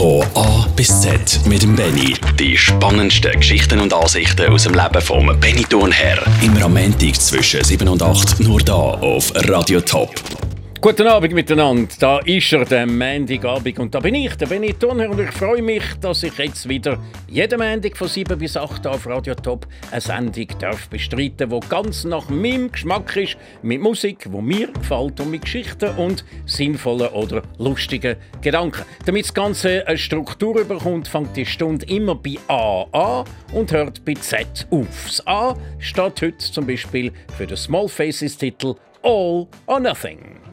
Von A bis Z mit dem Benny. Die spannendsten Geschichten und Ansichten aus dem Leben vom Benny Thurnherr. Am Montag zwischen 7 und 8 nur da auf Radio Top. Guten Abend miteinander, da ist er, der Montagabend und da bin ich, der Benny Thurnherr und ich freue mich, dass ich jetzt wieder jeden Montag von 7 bis 8 auf Radio Top eine Sendung darf bestreiten, wo ganz nach meinem Geschmack ist, mit Musik, wo mir gefällt und mit Geschichten und sinnvollen oder lustigen Gedanken. Damit das Ganze eine Struktur bekommt, fängt die Stunde immer bei A an und hört bei Z auf. Das A steht heute zum Beispiel für den Small Faces Titel All or Nothing.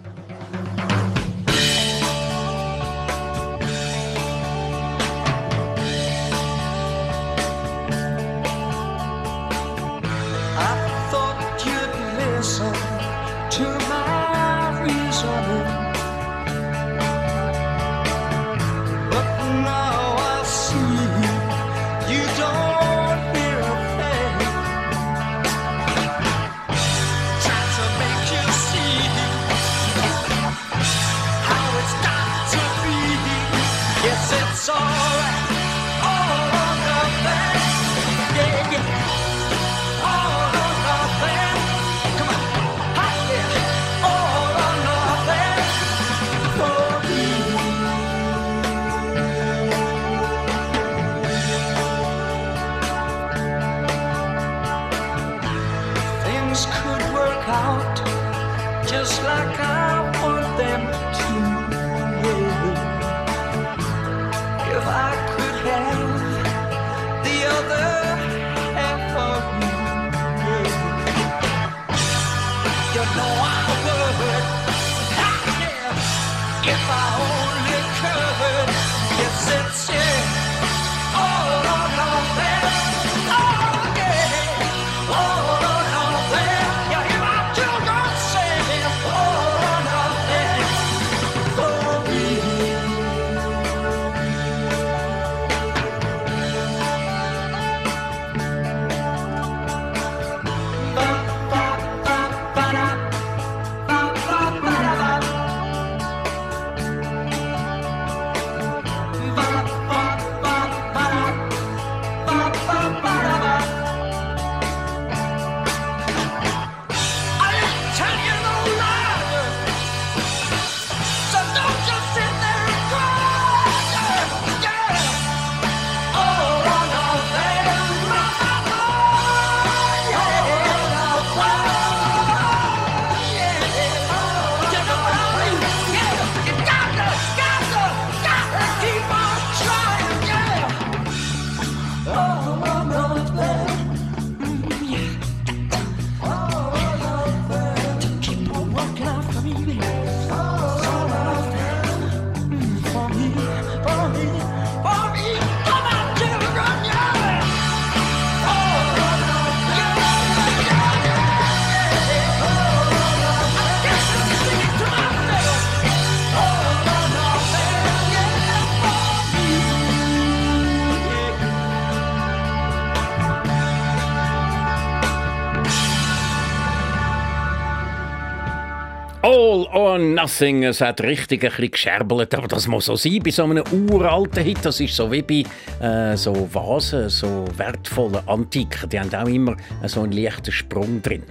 Nothing, es hat richtig ein bisschen gescherbelt, aber das muss so sein bei so einem uralten Hit. Das ist so wie bei äh, so Vasen, so wertvollen Antiken. Die haben auch immer äh, so einen leichten Sprung drin.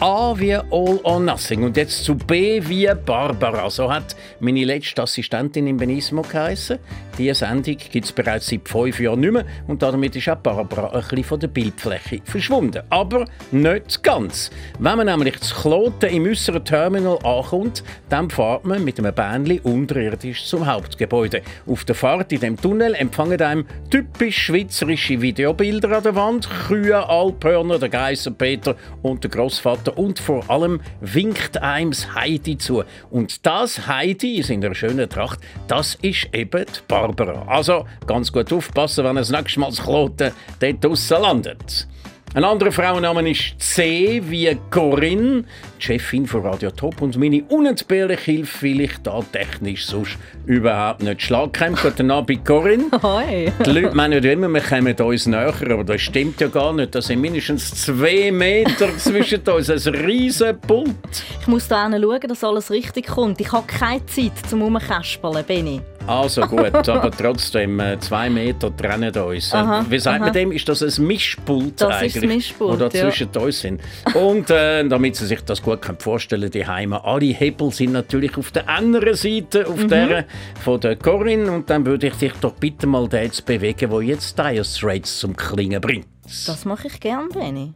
A wie All or Nothing und jetzt zu B wie Barbara. So hat meine letzte Assistentin in Benismo geheißen. Diese Sendung gibt es bereits seit fünf Jahren nicht mehr und damit ist auch Barbara ein bisschen von der Bildfläche verschwunden. Aber nicht ganz. Wenn man nämlich zu Kloten im äußeren Terminal ankommt, dann fährt man mit einem Bähnli unterirdisch zum Hauptgebäude. Auf der Fahrt in dem Tunnel empfangen einem typisch schweizerische Videobilder an der Wand, Kühe, Alphörner, der Geissenpeter und der Großvater und vor allem winkt einem das Heidi zu. Und das Heidi in seiner schönen Tracht, das ist eben die Barbara. Also ganz gut aufpassen, wenn ihr das nächste Mal das Kloten dort draussen landet. Ein anderer Frauenname ist C wie Corinne, die Chefin von Radio Top und meine unentbehrliche Hilfe, ich da technisch sonst überhaupt nicht schlagen kann. Guten Abend, Corinne. Hoi. Die Leute meinen immer, wir kommen uns näher, aber das stimmt ja gar nicht. Das sind mindestens zwei Meter zwischen uns, ein riesen Pult. Ich muss da schauen, dass alles richtig kommt. Ich habe keine Zeit zum Rumkaspeln, Benni. Also gut, aber trotzdem, äh, zwei Meter trennen uns. Äh, aha, Wie sagt aha. man dem? Ist das ein Mischpult das eigentlich? Das ist Mischpult, Oder zwischen ja. uns sind. Und äh, damit Sie sich das gut können vorstellen die Heime, alle Hebel sind natürlich auf der anderen Seite, auf mhm. der äh, von der Corinne. Und dann würde ich dich doch bitte mal den bewegen, wo jetzt Dire Straits zum Klingen bringt. Das mache ich gern, Benny.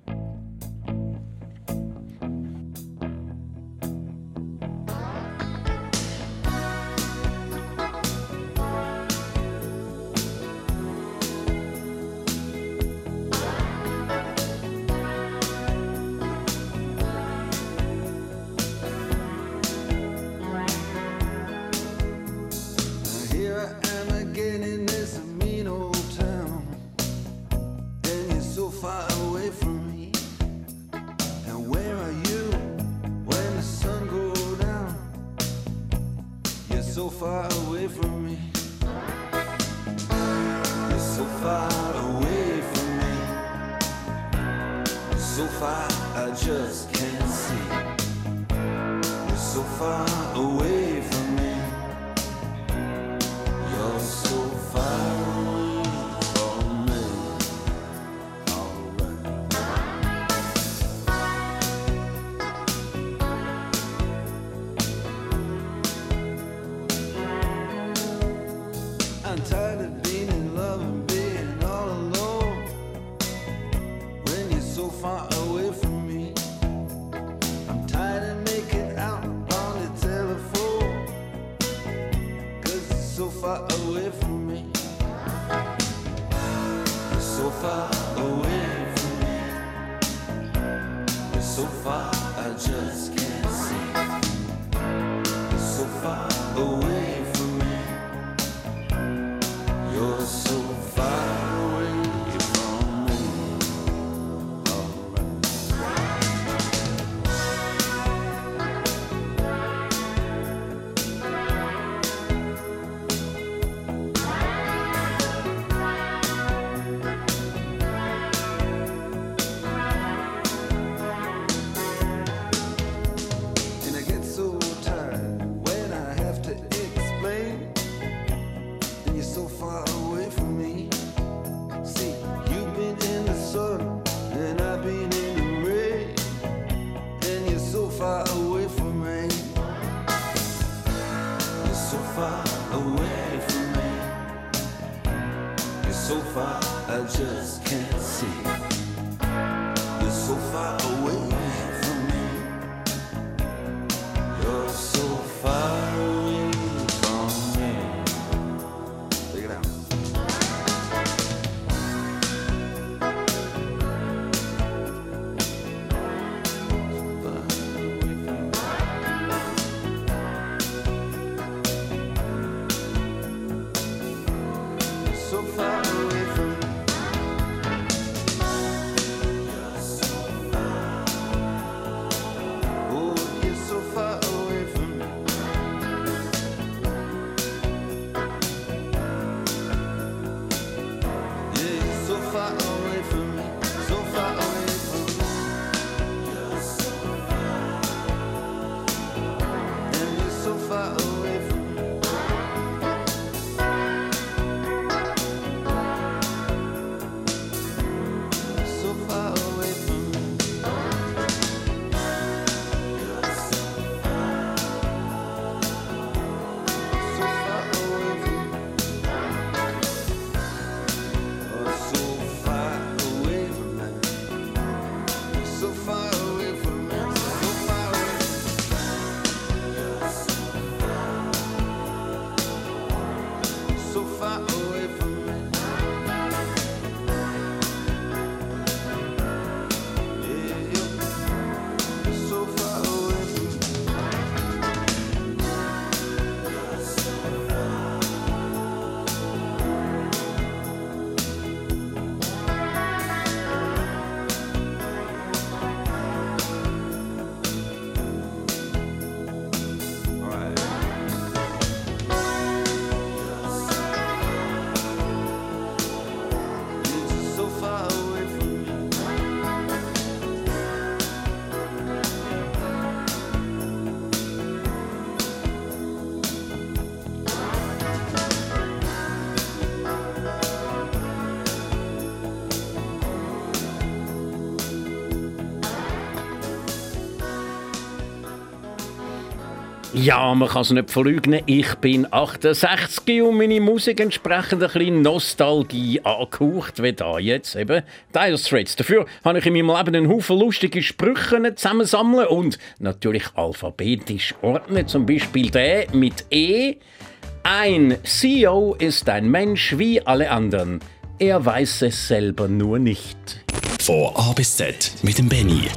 So far, I just can't see. So far away. Oh. Ja, man kann es nicht verleugnen. Ich bin 68 und meine Musik entsprechend ein bisschen Nostalgie angehaucht, wie da jetzt eben Dire Straits. Dafür habe ich in meinem Leben einen Haufen lustige Sprüche zusammensammeln und natürlich alphabetisch ordnen. Zum Beispiel der mit E. Ein CEO ist ein Mensch wie alle anderen. Er weiß es selber nur nicht. Von A bis Z mit dem Benny.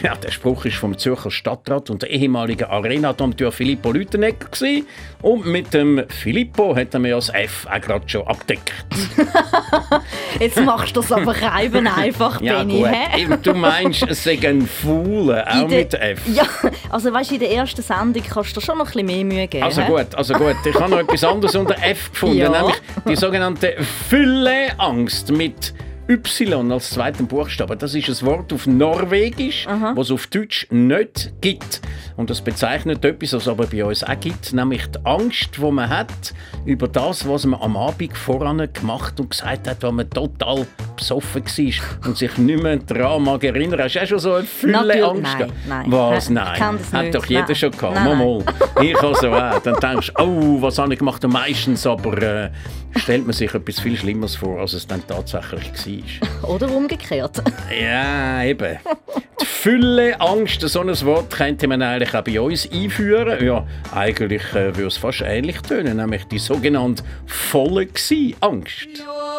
Ja, der Spruch ist vom Zürcher Stadtrat und der ehemaligen Arena-Dompteur Filippo Lütenegger gewesen. Und mit dem Filippo hat er mir das F auch gerade schon abdeckt. Jetzt machst du das aber reiben einfach, Ja Benni. gut, du meinst, es sei ein Fuhle, auch mit F. Ja, also weißt du, in der ersten Sendung kannst du schon noch ein bisschen mehr Mühe geben. Also gut, also gut. Ich habe noch etwas anderes unter F gefunden, Ja. nämlich die sogenannte Fülleangst mit Y als zweiten Buchstaben. Das ist ein Wort auf Norwegisch, was es auf Deutsch nicht gibt. Und das bezeichnet etwas, was es aber bei uns auch gibt, nämlich die Angst, die man hat über das, was man am Abend voran gemacht und gesagt hat, wenn man total besoffen war und sich nicht mehr daran mag erinnern. Hast du auch schon so eine? Natürlich- gehabt? nein, nein. Was? Ich Nein. das Hat doch jeder Nein. schon gehabt. Nein, Mal. Ich also auch. Dann denkst du, oh, was habe ich gemacht? Und meistens aber äh, stellt man sich etwas viel Schlimmeres vor, als es dann tatsächlich war. Oder umgekehrt. ja, eben. Die Fülle Angst, so ein Wort könnte man eigentlich auch bei uns einführen. Ja, eigentlich äh, würde es fast ähnlich tönen, nämlich die sogenannte volle Angst. Als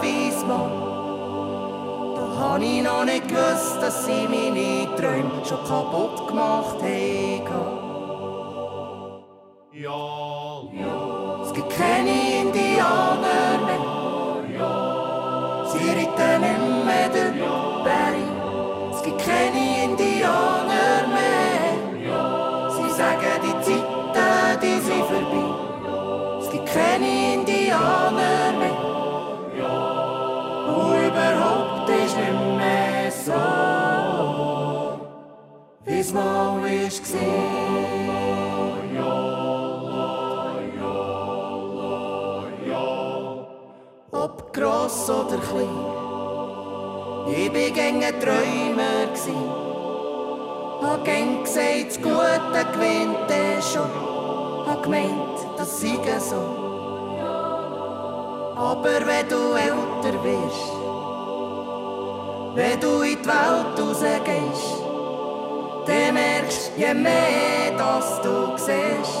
gegen böse Mann. Da hab ich noch nicht gewusst, dass sie meine Träume schon kaputt gemacht es mal war. Ob gross oder klein, ich gäng ein Träumer. gsi. Hab gäng gesagt, das Gute gewinnt eh schon. Hab gemeint, das sei so. Aber wenn du älter wirst, wenn du in die Welt rausgehst, dann merkst je mehr das du siehst,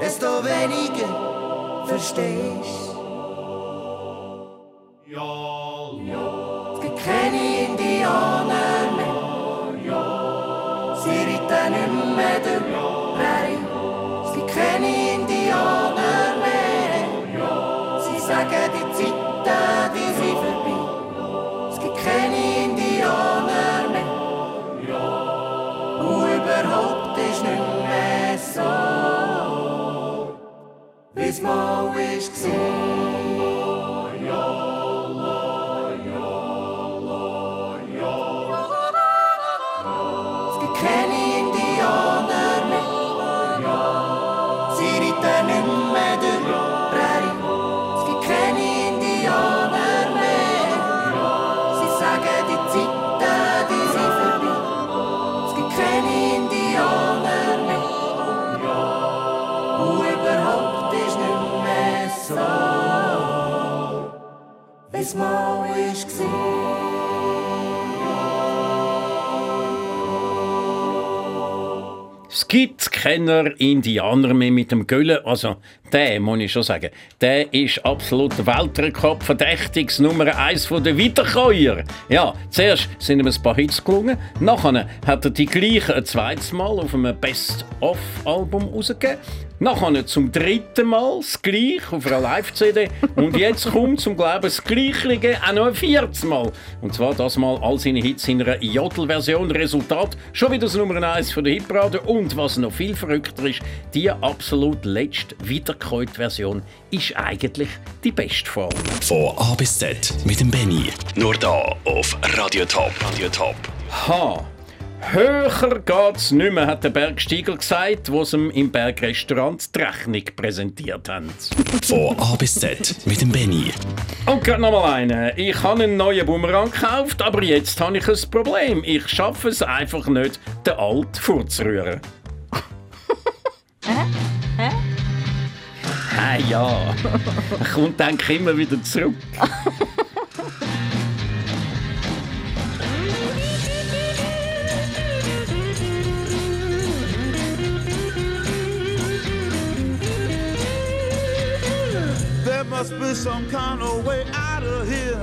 desto weniger verstehst. Es wie es mal keine Indianer mehr mit dem Göllen, also der, muss ich schon sagen, der ist absolut Weltrekordverdächtiges Nummer eins von den Wiederkäuer. Ja, zuerst sind ihm ein paar Hits gelungen, nachher hat er die gleichen ein zweites Mal auf einem Best-of-Album rausgegeben, nachher zum dritten Mal das gleiche auf einer Live-CD und jetzt kommt zum Glauben das Gleiche auch noch ein viertes Mal. Und zwar das Mal all seine Hits in einer Jodel-Version. Resultat schon wieder das Nummer eins von der Hitparade und was noch viel verrückter ist, die absolut letzte wiederkäute Version ist eigentlich die beste Form. Von A bis Z mit dem Benny. Nur da auf Radio Top. Radio Top. Ha! Höher geht's nicht mehr, hat der Bergsteiger gesagt, wo sie ihm im Bergrestaurant die Rechnung präsentiert haben. Von A bis Z mit dem Benny. Und gerade noch mal einen. Ich habe einen neuen Bumerang gekauft, aber jetzt habe ich ein Problem. Ich schaffe es einfach nicht, den alt vorzurühren. Ah ja. Er kommt dann immer wieder zurück. There must be some kind of way out of here.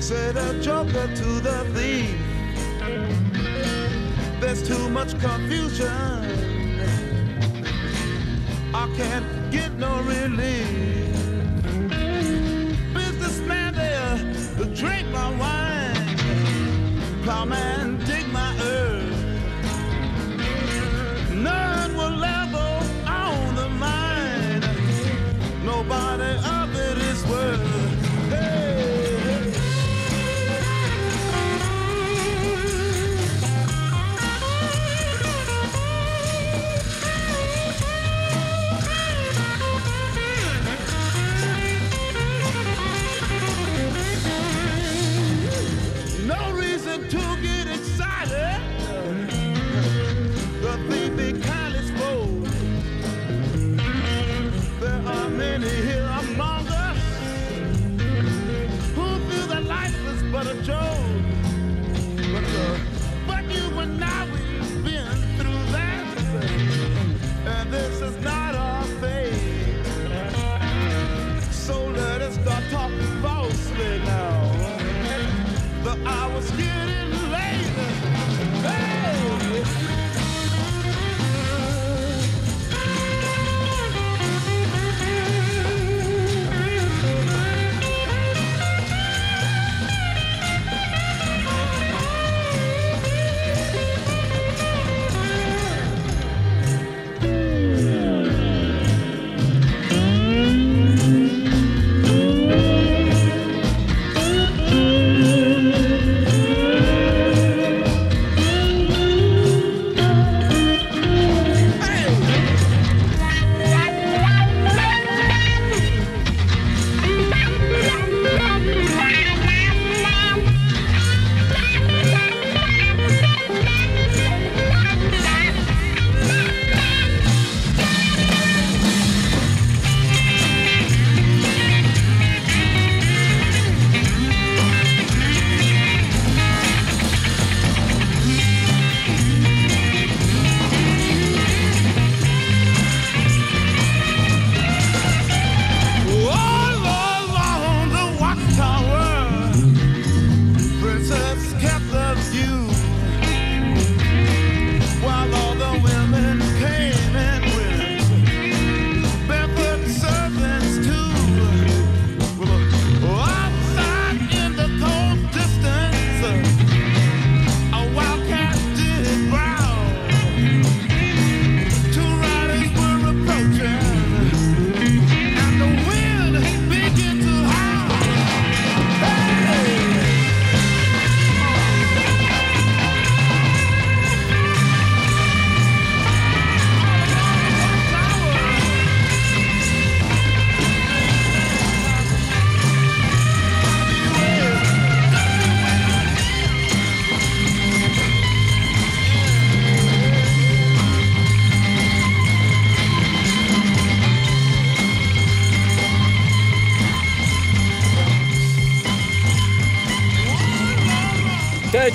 Said a joker to the thief. There's too much confusion. I can't get no relief. Businessman there, drink my wine. Plowman,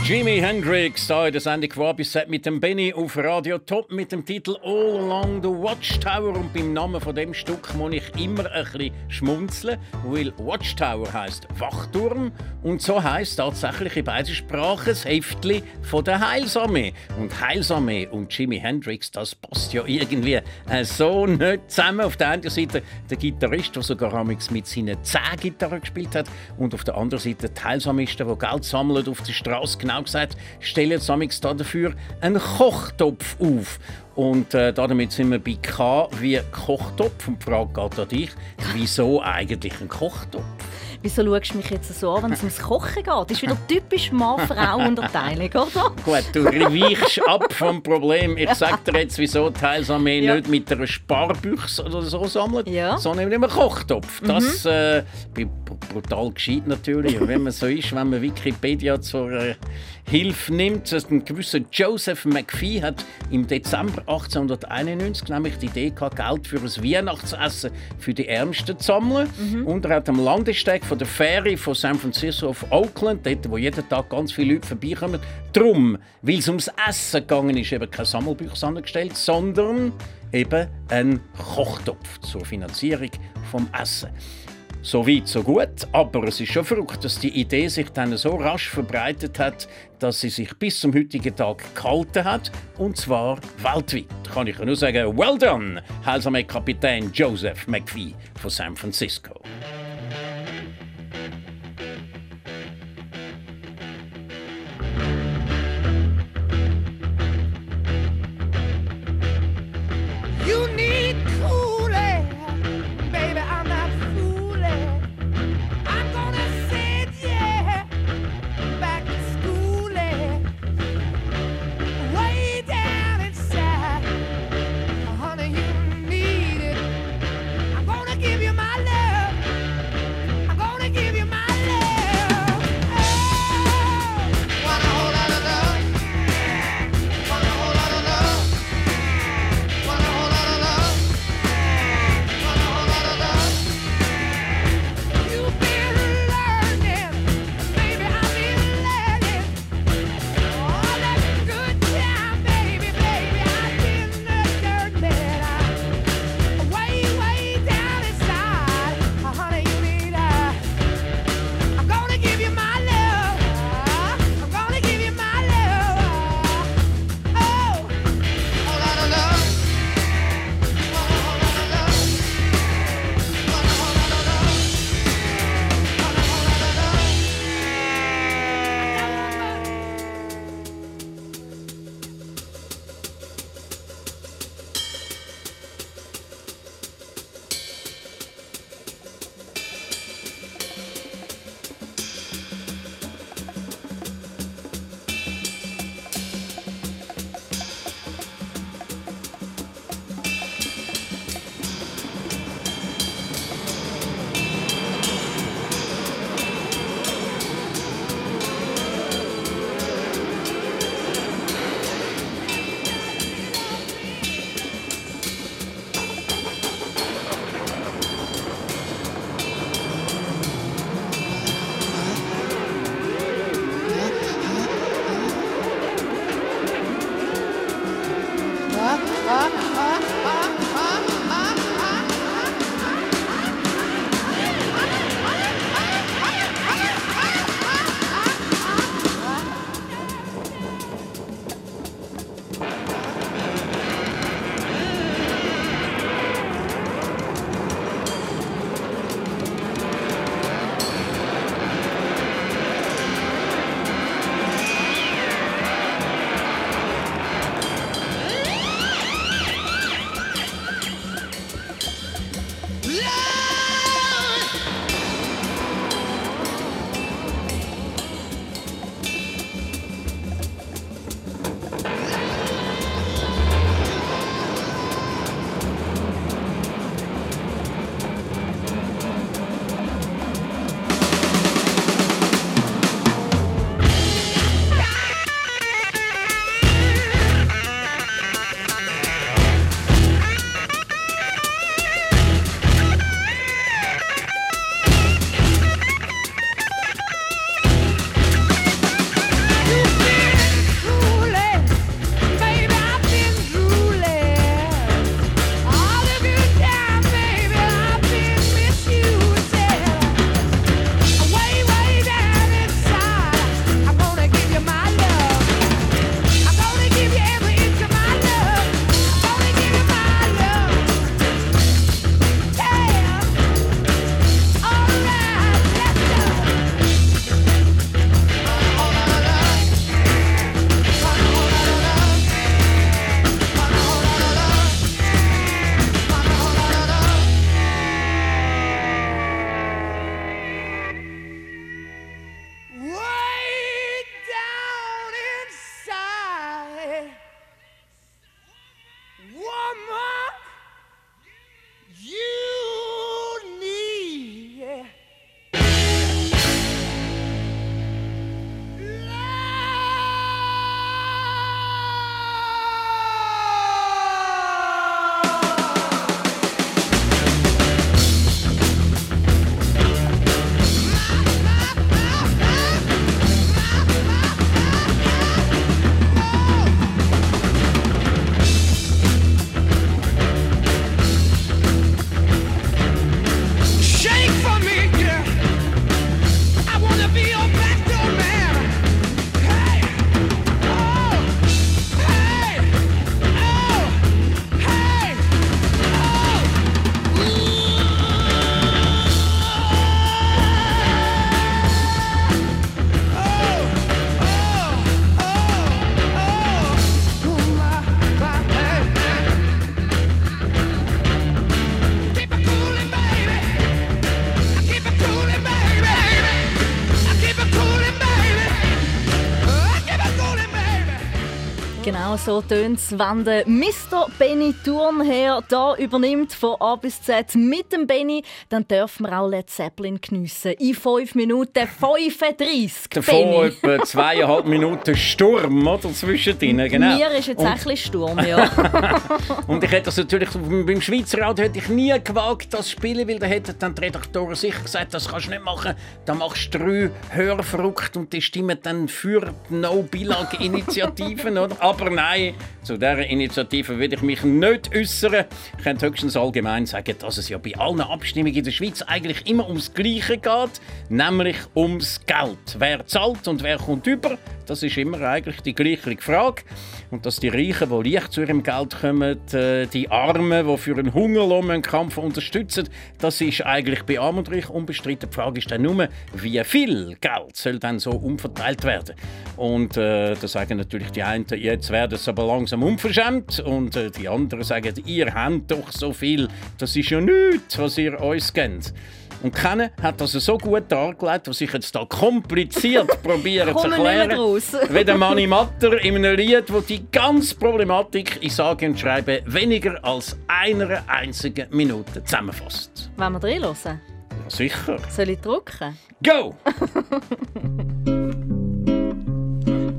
Jimi Hendrix da in der Sendung Quabis mit dem Benny auf Radio Top mit dem Titel All Along the Watchtower. Und beim Namen von dem Stück muss ich immer ein bisschen schmunzeln, weil Watchtower heißt Wachturm. Und so heißt tatsächlich in beiden Sprachen das Heftli von der Heilsarmee. Und Heilsarmee und Jimi Hendrix das passt ja irgendwie äh, so nicht zusammen. Auf der einen Seite der Gitarrist, der sogar mit seinen zehn Gitarren gespielt hat. Und auf der anderen Seite die Heilsamisten, die Geld sammeln auf der Straße genau gesagt, stellen amigs da dafür einen Kochtopf auf. Und äh, damit sind wir bei K wie Kochtopf. Und die Frage geht an dich, wieso eigentlich ein Kochtopf? Wieso schaust du mich jetzt so an, wenn es ums Kochen geht? Das ist wieder typisch Mann-Frau-Unterteilung, oder? Gut, du weichst ab vom Problem. Ich sag dir jetzt, wieso die Heilsarmee Ja. nicht mit einer Sparbüchse oder so sammelt, Ja. sondern mit einem Kochtopf. Das äh, bin br- brutal gescheit natürlich. Wenn man so ist, wenn man Wikipedia zur äh, Hilfe nimmt, ein gewisser Joseph McPhee hat im Dezember 1891 nämlich die Idee gehabt, Geld für ein Weihnachtsessen für die Ärmsten zu sammeln. Und er hat am Landesteg von der Fähre von San Francisco auf Oakland, dort wo jeden Tag ganz viele Leute vorbeikommen, drum, weil es ums Essen gegangen ist, eben keine Sammelbüchse angestellt, sondern eben ein Kochtopf zur Finanzierung vom Essen. So weit, so gut. Aber es ist schon verrückt, dass die Idee sich dann so rasch verbreitet hat, dass sie sich bis zum heutigen Tag gehalten hat. Und zwar weltweit. Kann ich nur sagen, well done, Heilsame Kapitän Joseph McPhee von San Francisco. thank you Huh? So tönt es, wenn der Mr. Benny Thurnherr da übernimmt von A bis Z mit dem Benny, dann dürfen wir auch Led Zeppelin geniessen. In 5 Minuten 35. Davon etwa zweieinhalb Minuten Sturm oder, zwischendrin. Genau. Mir ist jetzt Und- ein bisschen Sturm, ja. Und ich hätte das natürlich beim Schweizer Radio hätte ich nie gewagt, das zu spielen, weil da hätten dann die Redaktoren sicher gesagt, das kannst du nicht machen. Da machst du drei Hörverrückt und die stimmen dann für die No-Billag-Initiativen. oder? Aber nein, zu dieser Initiative will ich mich nicht äußern. Ich könnte höchstens allgemein sagen, dass es ja bei allen Abstimmungen in der Schweiz eigentlich immer ums Gleiche geht, nämlich ums Geld. Wer zahlt und wer kommt über, das ist immer eigentlich die gleiche Frage. Und dass die Reichen, die leicht zu ihrem Geld kommen, äh, die Armen, die für einen Hungerlohn einen Kampf unterstützen, das ist eigentlich bei Arm und Reich unbestritten. Die Frage ist dann nur, wie viel Geld soll dann so umverteilt werden? Und äh, da sagen natürlich die einen, jetzt werden es aber langsam unverschämt. Und äh, die anderen sagen, ihr habt doch so viel, das ist ja nichts, was ihr uns gebt. Und keiner hat das so gut dargelegt, was ich jetzt da kompliziert probiere zu erklären. Wie der Manni Matter in einem Lied, wo die ganze Problematik in sage und schreibe weniger als einer einzigen Minute zusammenfasst. Wollen wir reinhören? Ja, sicher. Soll ich drucken? Go!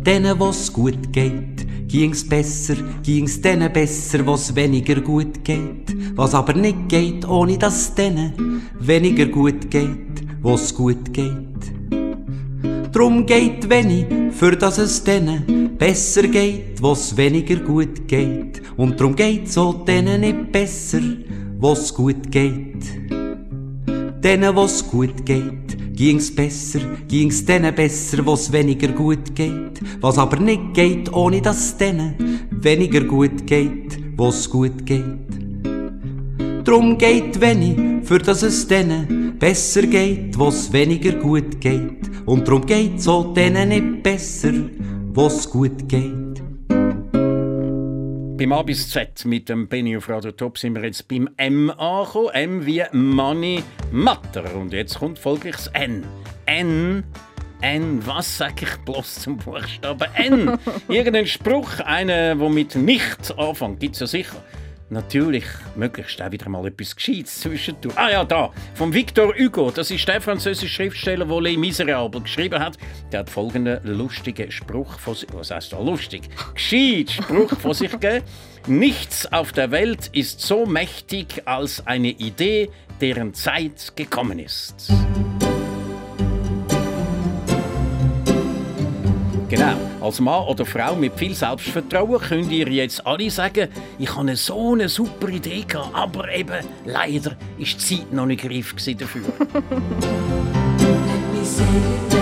Denen, wo's gut geht, ging's besser, ging's denen besser, wo's weniger gut geht. Was aber nicht geht, ohne dass denen weniger gut geht, wo's gut geht. Drum geht wenig, für dass es denen besser geht, wo's weniger gut geht. Und drum geht's so denen nicht besser, wo's gut geht. Denen, wo's gut geht, ging's besser, ging's denen besser, wo's weniger gut geht. Was aber nicht geht, ohne dass denen weniger gut geht, wo's gut geht. Drum geht wenig, für dass es denen besser geht, wo's weniger gut geht. Und drum geht's so denen nicht besser, wo's gut geht. Beim A bis Z mit dem Benny auf Radio Top sind wir jetzt beim M angekommen. M wie Money Matter. Und jetzt kommt folglich das N. N. N, was sag ich bloß zum Buchstaben N? Irgendein Spruch, einer, der mit nicht anfängt, gibt es ja sicher. Natürlich, möglichst auch wieder mal etwas Gescheites zwischendurch. Ah ja, da, vom Victor Hugo. Das ist der französische Schriftsteller, der Les Miserables geschrieben hat. Der hat folgenden lustigen Spruch von sich, was heißt da lustig? Gescheit Spruch von sich gegeben. Nichts auf der Welt ist so mächtig als eine Idee, deren Zeit gekommen ist. Genau. Als Mann oder Frau mit viel Selbstvertrauen könnt ihr jetzt alle sagen, ich habe eine so eine super Idee gehabt, aber eben leider ist die Zeit noch nicht reif dafür.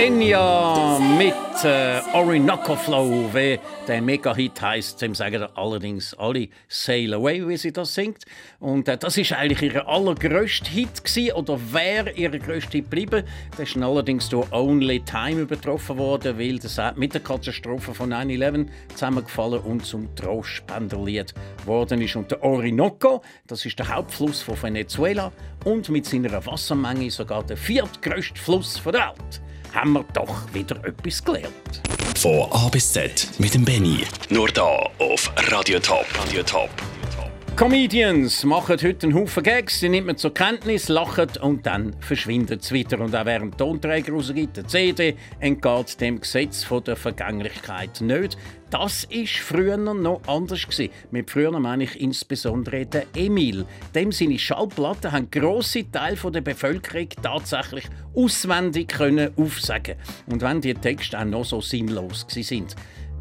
Kenya mit äh, Orinoco Flow, wie der Mega-Hit heisst. Dem sagen allerdings alle Sail Away, wie sie das singt. Und äh, das ist eigentlich ihr allergrößter Hit gewesen, oder wäre ihr größter Hit geblieben. Das ist allerdings durch Only Time übertroffen worden, weil das mit der Katastrophe von 9/11 zusammengefallen und zum Trostspenderlied worden ist. Und der Orinoco, das ist der Hauptfluss von Venezuela und mit seiner Wassermenge sogar der viertgrößte Fluss der Welt. Haben wir doch wieder etwas gelernt. Von A bis Z mit dem Benny. Nur da auf Radio Top. Radio Top. Comedians machen heute einen Haufen Gags, die nimmt man zur Kenntnis, lachen und dann verschwindet es wieder. Und auch während Tonträger rausgibt, der CD, entgeht dem Gesetz von der Vergänglichkeit nicht. Das ist früher noch anders gewesen. Mit früher meine ich insbesondere den Emil. Dem seine Schallplatten haben grosse Teile der Bevölkerung tatsächlich auswendig können aufsagen. Und wenn die Texte auch noch so sinnlos sind.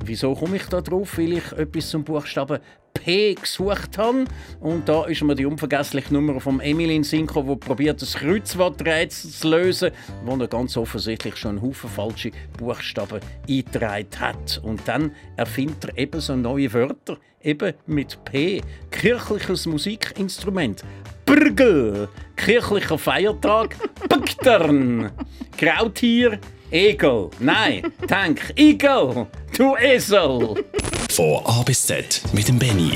Wieso komme ich da drauf? Weil ich etwas zum Buchstaben P gesucht habe. Und da ist mir die unvergessliche Nummer vom Emil in Synchro, der probiert, das Kreuzworträtsel zu lösen, wo er ganz offensichtlich schon einen Haufen falsche Buchstaben eingetragen hat. Und dann erfindet er eben so neue Wörter, eben mit P. Kirchliches Musikinstrument. Brgel, kirchlicher Feiertag, Püktern, Krautier, Egel. Nein, Tank, Igel, du Esel. Von A bis Z mit dem Benny.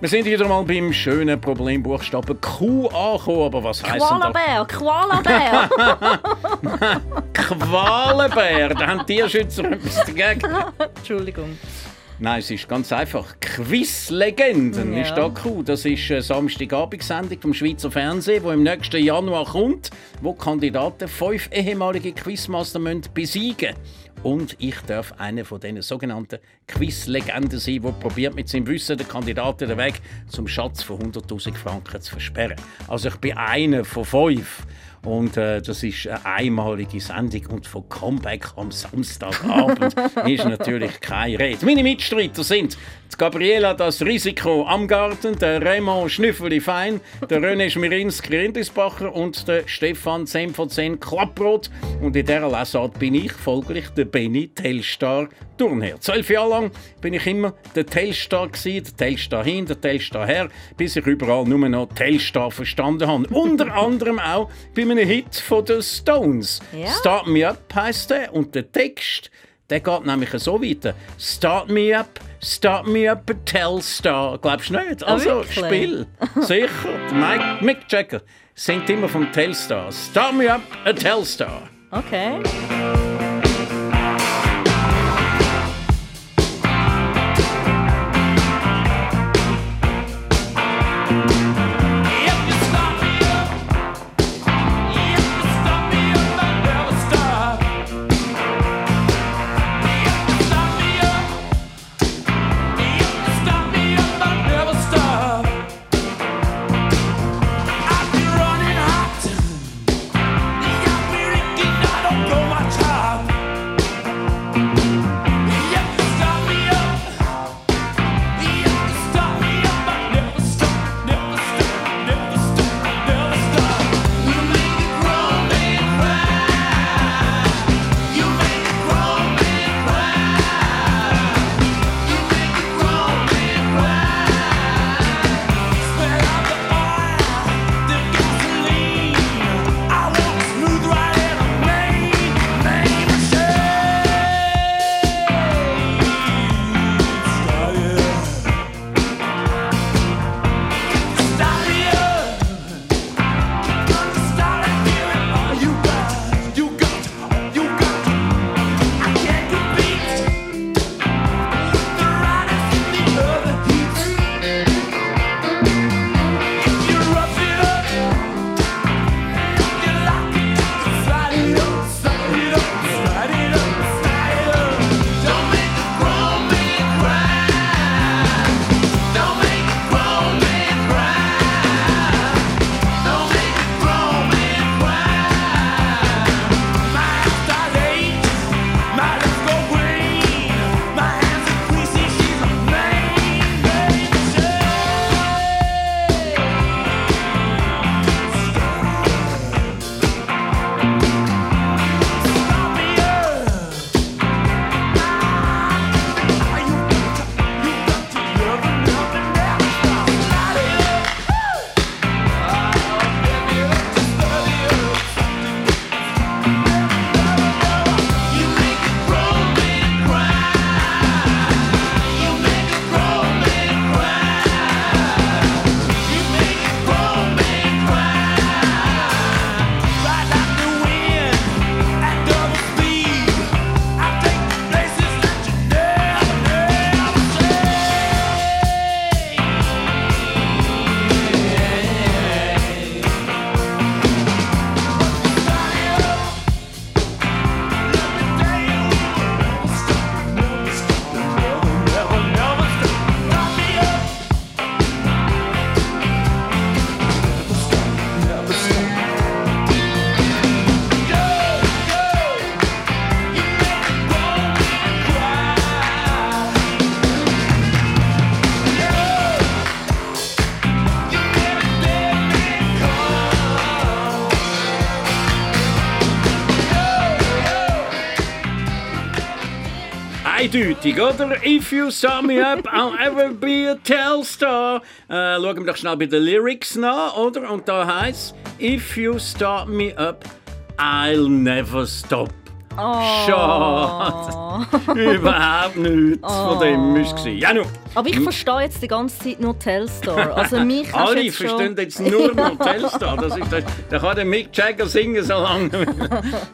Wir sind wieder mal beim schönen Problembuchstaben Q angekommen, aber was heisst denn da? Koalabär, Koalabär. Qualenbär, da haben Tierschützer etwas dagegen. Entschuldigung. Nein, es ist ganz einfach. Quizlegenden Ja. ist da cool. Das ist eine Samstagabendsendung vom Schweizer Fernsehen, die im nächsten Januar kommt, wo die Kandidaten fünf ehemalige Quizmaster müssen besiegen Und ich darf einer von diesen sogenannten Quizlegenden sein, der probiert mit seinem Wissen den Kandidaten den Weg zum Schatz von 100.000 Franken zu versperren. Also ich bin einer von fünf. Und äh, das ist eine einmalige Sendung und von Comeback am Samstagabend ist natürlich keine Rede. Meine Mitstreiter sind die Gabriela Das Risiko am Garten, der Raymond Schnüffeli Fein, der René Schmirinski Rindisbacher und der Stefan 10 von 10 Klapprot. Und in dieser Lesart bin ich folglich der Benny Telstar Turnherr. Zwölf Jahre lang bin ich immer der Telstar gewesen, der Telstar hin, der Telstar her, bis ich überall nur noch Telstar verstanden habe. Unter anderem auch bei einem Hit von den Stones. Ja. Start Me Up heisst der und der Text, der geht nämlich so weiter. Start me up, start me up a Telstar. Glaubst du nicht? Also, wirklich? Spiel. Sicher. Mike, Mick Jagger singt immer vom Telstar. Start me up a Telstar. Okay. Eindeutig, oder? If you sum me up, I'll ever be a Telstar. Äh, eh, schauen wir doch schnell bei den Lyrics nach, oder? Und da heißt If you start me up, I'll never stop. Schade. Überhaupt nichts von dem sein. Ja, nun. Aber ich verstehe jetzt die ganze Zeit nur Telstar. Also mich Alle jetzt verstehen jetzt nur noch Telstar. Das ist das, da kann der Mick Jagger singen so lange.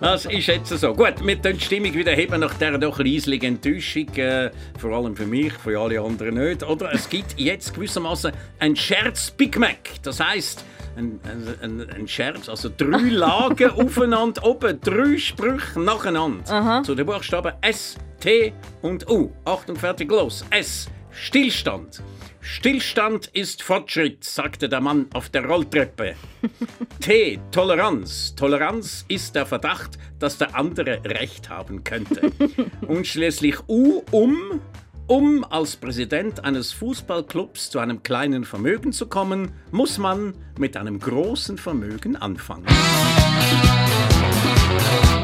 Das ist jetzt so. Gut, wir können die Stimmung wieder heben nach dieser doch riesigen Enttäuschung. Äh, vor allem für mich, für alle anderen nicht. Oder es gibt jetzt gewissermaßen ein Scherz Big Mac. Das heisst, ein, ein, ein, Scherz, also drei Lagen aufeinander oben, drei Sprüche nacheinander. Zu den Buchstaben S, T und U. Achtung, fertig, los. S. Stillstand. Stillstand ist Fortschritt, sagte der Mann auf der Rolltreppe. T. Toleranz. Toleranz ist der Verdacht, dass der andere Recht haben könnte. Und schließlich U. Um. Um als Präsident eines Fußballclubs zu einem kleinen Vermögen zu kommen, muss man mit einem großen Vermögen anfangen. People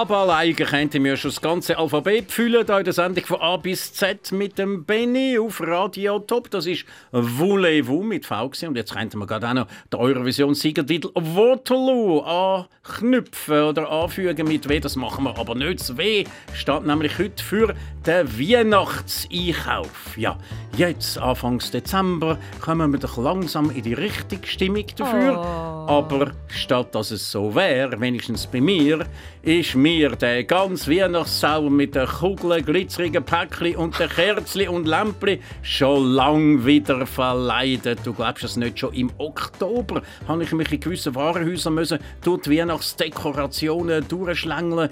aber alleine könnten wir schon das ganze Alphabet füllen, hier in der Sendung von A bis Z mit dem Benny auf Radio Top. Das ist Voulez-vous mit V gewesen. und jetzt könnten wir gerade auch noch den Eurovision-Siegertitel Waterloo anknüpfen oder anfügen mit W. Das machen wir aber nicht. Das W steht nämlich heute für den Weihnachtseinkauf. Ja, jetzt, Anfangs Dezember, kommen wir doch langsam in die richtige Stimmung dafür. Aber statt dass es so wäre, wenigstens bei mir, ist mir der ganz Weihnachtssauer mit den Kugeln, glitzerigen Päckchen und den Kerzen und Lämpchen schon lang wieder verleidet. Du glaubst es nicht, schon im Oktober habe ich mich in gewissen Warenhäusern müssen durch die Weihnachtsdekorationen durchschlängeln.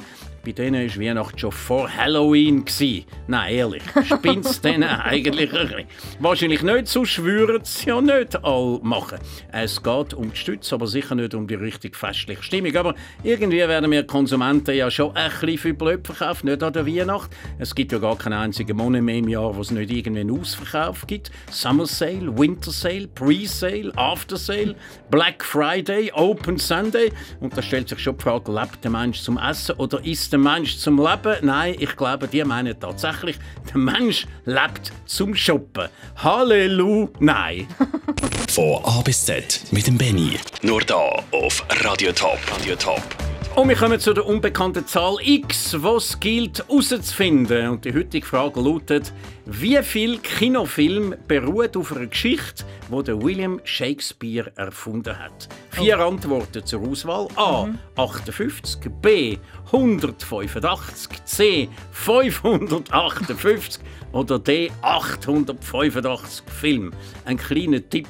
Bei denen war Weihnachten schon vor Halloween. Gewesen. Nein, ehrlich, spinnt's denen eigentlich ein bisschen? Wahrscheinlich nicht, sonst würden es ja nicht alle machen. Es geht um die Stütze, aber sicher nicht um die richtig festliche Stimmung. Aber irgendwie werden wir Konsumenten ja schon ein bisschen viel blöd verkauft, nicht an der Weihnacht. Es gibt ja gar keinen einzigen Monat mehr im Jahr, wo es nicht irgendwie einen Ausverkauf gibt. Summer Sale, Winter Sale, Pre-Sale, After Sale, Black Friday, Open Sunday. Und da stellt sich schon die Frage, lebt der Mensch zum Essen oder ist der Mensch zum Leben? Nein, ich glaube, die meinen tatsächlich, der Mensch lebt zum Shoppen. Halleluja, nein. Von A bis Z mit dem Benny. Nur da auf Radio Top. Radio Top. Und wir kommen zu der unbekannten Zahl X, was gilt herauszufinden. Und die heutige Frage lautet, wie viel Kinofilm beruht auf einer Geschichte, die der William Shakespeare erfunden hat? Vier Antworten zur Auswahl. A. 58, B. 185, C. 558 oder D. 885 Film. Ein kleiner Tipp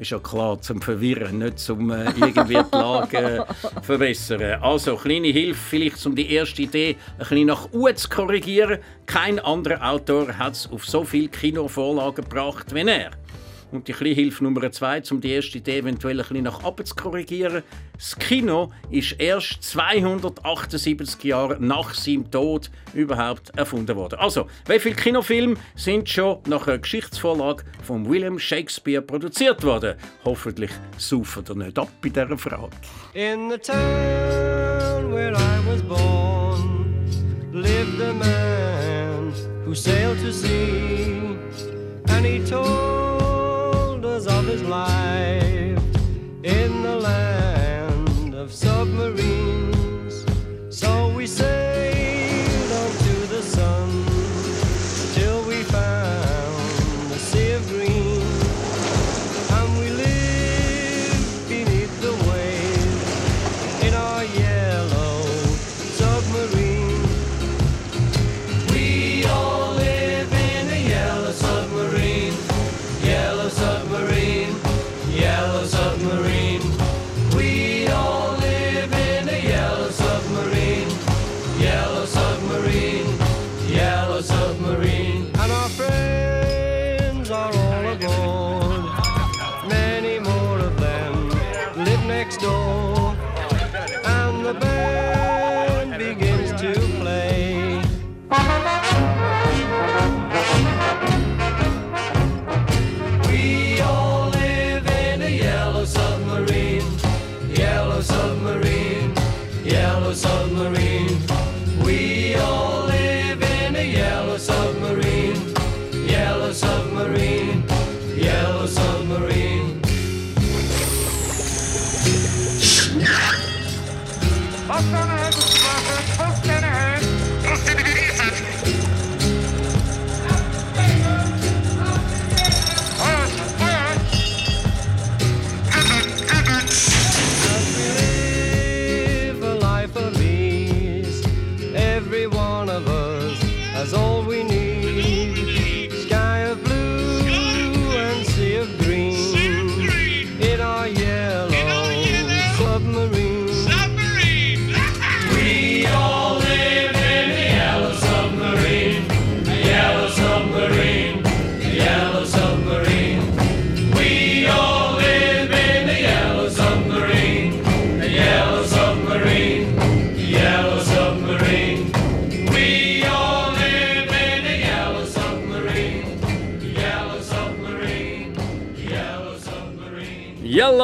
ist ja klar zum Verwirren, nicht zum äh, irgendwie die Lage äh, verbessern. Also, kleine Hilfe vielleicht, um die erste Idee ein bisschen nach unten zu korrigieren. Kein anderer Autor hat es auf so viele Kinovorlagen gebracht wie er. Und die kleine Hilfe Nummer zwei, um die erste Idee eventuell ein bisschen nach unten zu korrigieren. Das Kino ist erst 278 Jahre nach seinem Tod überhaupt erfunden worden. Also, wie viele Kinofilme sind schon nach einer Geschichtsvorlage von William Shakespeare produziert worden? Hoffentlich saufen ihr nicht ab bei dieser Frage. In the town where I was born lived a man who sailed to sea, and he told life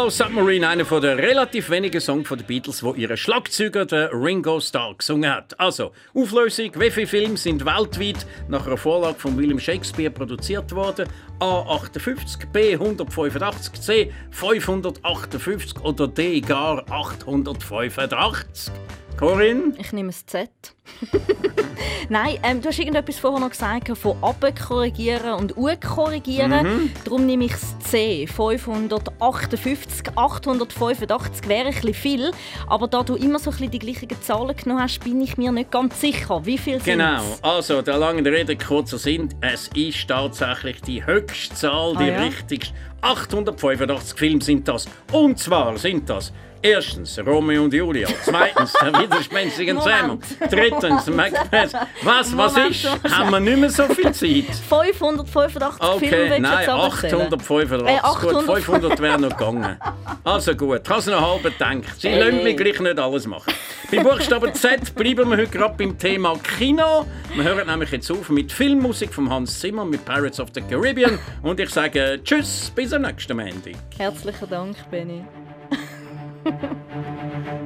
Yellow Submarine, einer von der relativ wenigen Songs den Beatles, wo ihre Schlagzeuger der Ringo Starr gesungen hat. Also, Auflösung, wie viele Filme sind weltweit nach einer Vorlage von William Shakespeare produziert worden? A 58, B 185, C 558 oder D gar 885? Corinne? Ich nehme das Z. Nein, ähm, du hast irgendetwas vorher noch gesagt von abkorrigieren und korrigieren. Mhm. Darum nehme ich das C. 558, 885 wäre ein bisschen viel. Aber da du immer so ein bisschen die gleichen Zahlen genommen hast, bin ich mir nicht ganz sicher. Wie viel sind Genau, also der lange Rede, kurzer Sinn, es ist tatsächlich die höchste Zahl, die Ah, ja? richtigste. 885 Filme sind das. Und zwar sind das erstens Romeo und Julia, zweitens der widerspenstige Moment. drittens Macbeth. Was, was Moment, ist? Moment. Haben wir nicht mehr so viel Zeit? 585 Filme Okay, willst du nein, jetzt abzählen? 885. Äh, Gut, 800. 500 wäre noch gegangen. Also gut, ich habe es noch halb gedacht. Sie Hey. lassen mich gleich nicht alles machen. Beim Buchstaben Z bleiben wir heute gerade beim Thema Kino. Wir hören nämlich jetzt auf mit Filmmusik von Hans Zimmer mit Pirates of the Caribbean. Und ich sage Tschüss, bis am nächsten Montag. Herzlichen Dank, Benny. Thank you.